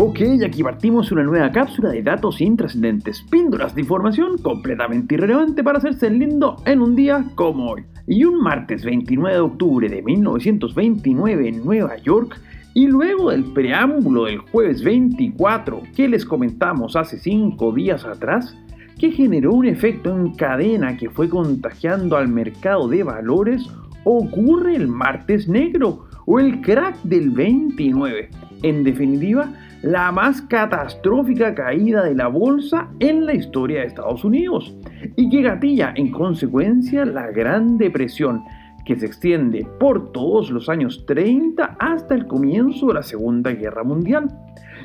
Ok, aquí partimos una nueva cápsula de datos intrascendentes, píldoras de información completamente irrelevante para hacerse lindo en un día como hoy. Y un martes 29 de octubre de 1929 en Nueva York, y luego del preámbulo del jueves 24 que les comentamos hace 5 días atrás, que generó un efecto en cadena que fue contagiando al mercado de valores, ocurre el martes negro o el crack del 29. En definitiva, la más catastrófica caída de la bolsa en la historia de Estados Unidos y que gatilla en consecuencia la Gran Depresión que se extiende por todos los años 30 hasta el comienzo de la Segunda Guerra Mundial.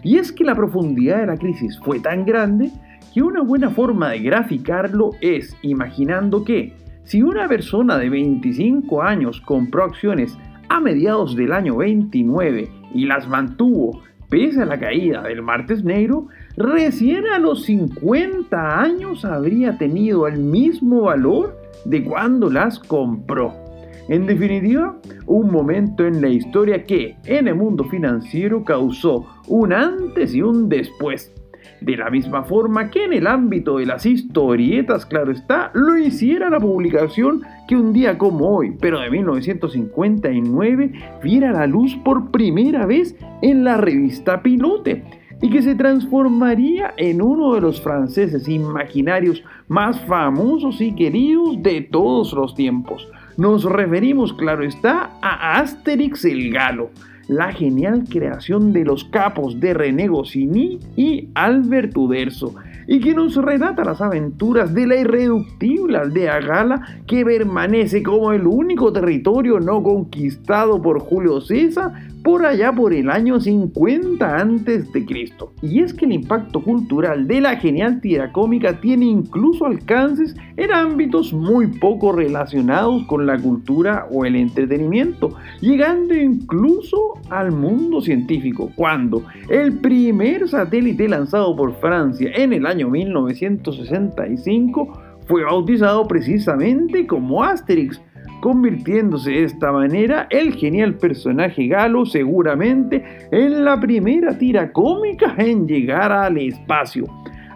Y es que la profundidad de la crisis fue tan grande que una buena forma de graficarlo es imaginando que si una persona de 25 años compró acciones a mediados del año 29 y las mantuvo pese a la caída del martes negro, recién a los 50 años habría tenido el mismo valor de cuando las compró. En definitiva, un momento en la historia que en el mundo financiero causó un antes y un después. De la misma forma que en el ámbito de las historietas, claro está, lo hiciera la publicación que un día como hoy, pero de 1959, viera la luz por primera vez en la revista Pilote y que se transformaría en uno de los franceses imaginarios más famosos y queridos de todos los tiempos. Nos referimos, claro está, a Asterix el Galo la genial creación de los capos de René Goscinny y Albert Uderzo, y que nos relata las aventuras de la irreductible aldea gala que permanece como el único territorio no conquistado por Julio César por allá por el año 50 antes de Cristo. Y es que el impacto cultural de la genial tira cómica tiene incluso alcances en ámbitos muy poco relacionados con la cultura o el entretenimiento, llegando incluso al mundo científico, cuando el primer satélite lanzado por Francia en el año 1965 fue bautizado precisamente como Asterix, convirtiéndose de esta manera el genial personaje galo seguramente en la primera tira cómica en llegar al espacio.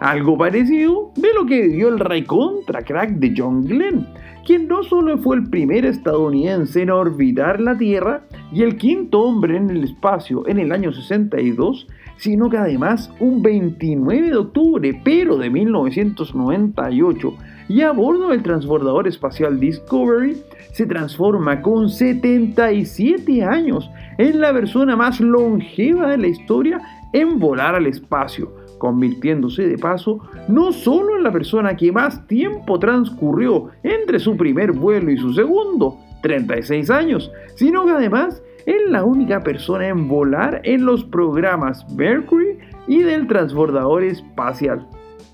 Algo parecido de lo que vivió el rey contra crack de John Glenn, quien no solo fue el primer estadounidense en orbitar la Tierra y el quinto hombre en el espacio en el año 62, sino que además un 29 de octubre, pero de 1998, y a bordo del transbordador espacial Discovery, se transforma con 77 años en la persona más longeva de la historia en volar al espacio, convirtiéndose de paso no solo en la persona que más tiempo transcurrió entre su primer vuelo y su segundo, 36 años, sino que además es la única persona en volar en los programas Mercury y del transbordador espacial.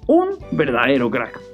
Un verdadero crack.